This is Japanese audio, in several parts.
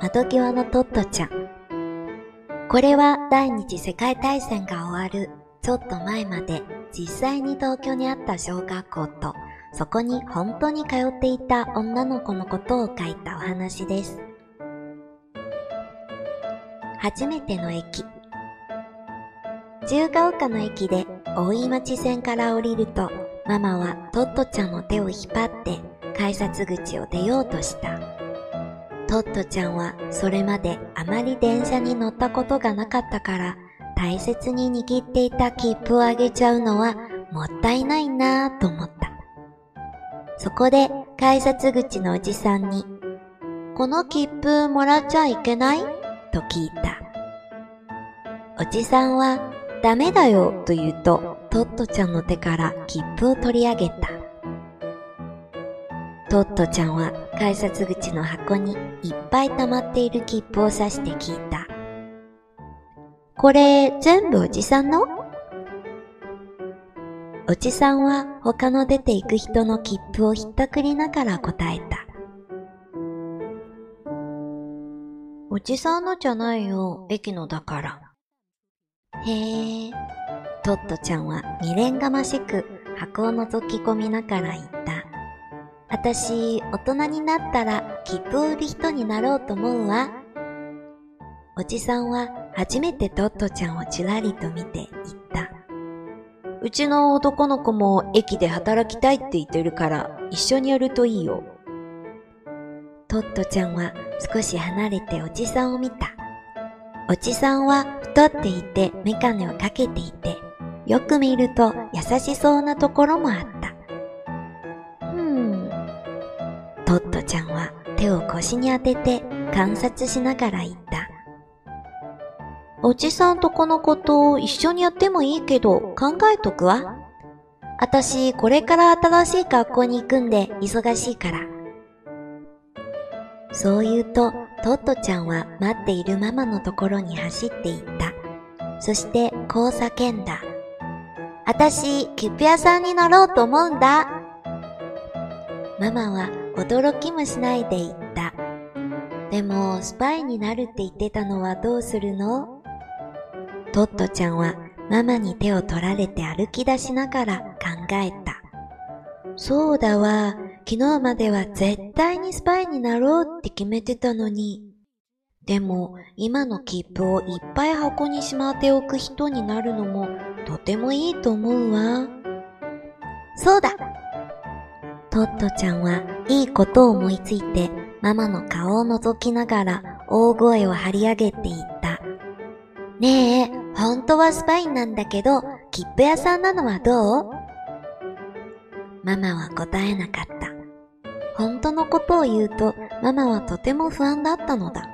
窓際のトットちゃん。これは第二次世界大戦が終わるちょっと前まで実際に東京にあった小学校とそこに本当に通っていた女の子のことを書いたお話です。初めての駅。自由が丘の駅で大井町線から降りると、ママはトットちゃんの手を引っ張って改札口を出ようとした。トットちゃんはそれまであまり電車に乗ったことがなかったから大切に握っていた切符をあげちゃうのはもったいないなぁと思った。そこで改札口のおじさんに、この切符もらっちゃいけない？と聞いた。おじさんは、ダメだよと言うと、トットちゃんの手から切符を取り上げた。トットちゃんは改札口の箱にいっぱい溜まっている切符を刺して聞いた。これ全部おじさんの？おじさんは他の出て行く人の切符をひったくりながら答えた。おじさんのじゃないよ、駅のだから。へえ。トットちゃんは未練がましく箱を覗き込みながら言った。あたし、大人になったら切符を売る人になろうと思うわ。おじさんは初めてトットちゃんをちらりと見て言った。うちの男の子も駅で働きたいって言ってるから一緒にやるといいよ。トットちゃんは少し離れておじさんを見た。おじさんは太っていてメガネをかけていて、よく見ると優しそうなところもあった。トットちゃんは手を腰に当てて観察しながら言った。おじさんとこのことを一緒にやってもいいけど考えとくわ。あたしこれから新しい学校に行くんで忙しいから。そう言うと、トットちゃんは待っているママのところに走っていった。そしてこう叫んだ。あたし、切符屋さんになろうと思うんだ。ママは驚きもしないで言った。でも、スパイになるって言ってたのはどうするの？トットちゃんはママに手を取られて歩き出しながら考えた。そうだわ。昨日までは絶対にスパイになろうって決めてたのに。でも、今の切符をいっぱい箱にしまっておく人になるのもとてもいいと思うわ。そうだトットちゃんはいいことを思いついてママの顔を覗きながら大声を張り上げていった。ねえ、本当はスパインなんだけど、切符屋さんなのはどう？ママは答えなかった。本当のことを言うと、ママはとても不安だったのだ。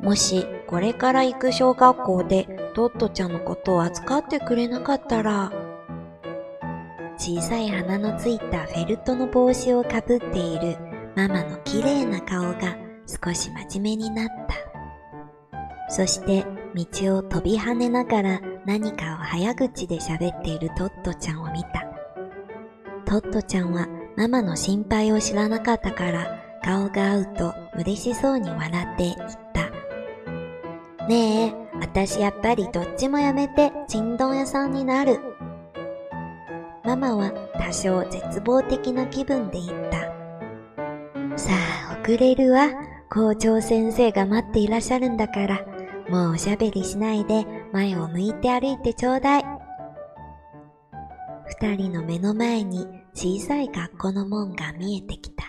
もし、これから行く小学校でトットちゃんのことを扱ってくれなかったら、小さい鼻のついたフェルトの帽子をかぶっているママの綺麗な顔が少し真面目になった。そして道を飛び跳ねながら何かを早口で喋っているトットちゃんを見た。トットちゃんはママの心配を知らなかったから顔が合うと嬉しそうに笑って言った。ねえ、私やっぱりどっちもやめてちんどん屋さんになる。ママは多少絶望的な気分で言った。さあ、遅れるわ。校長先生が待っていらっしゃるんだから、もうおしゃべりしないで前を向いて歩いてちょうだい。二人の目の前に小さい学校の門が見えてきた。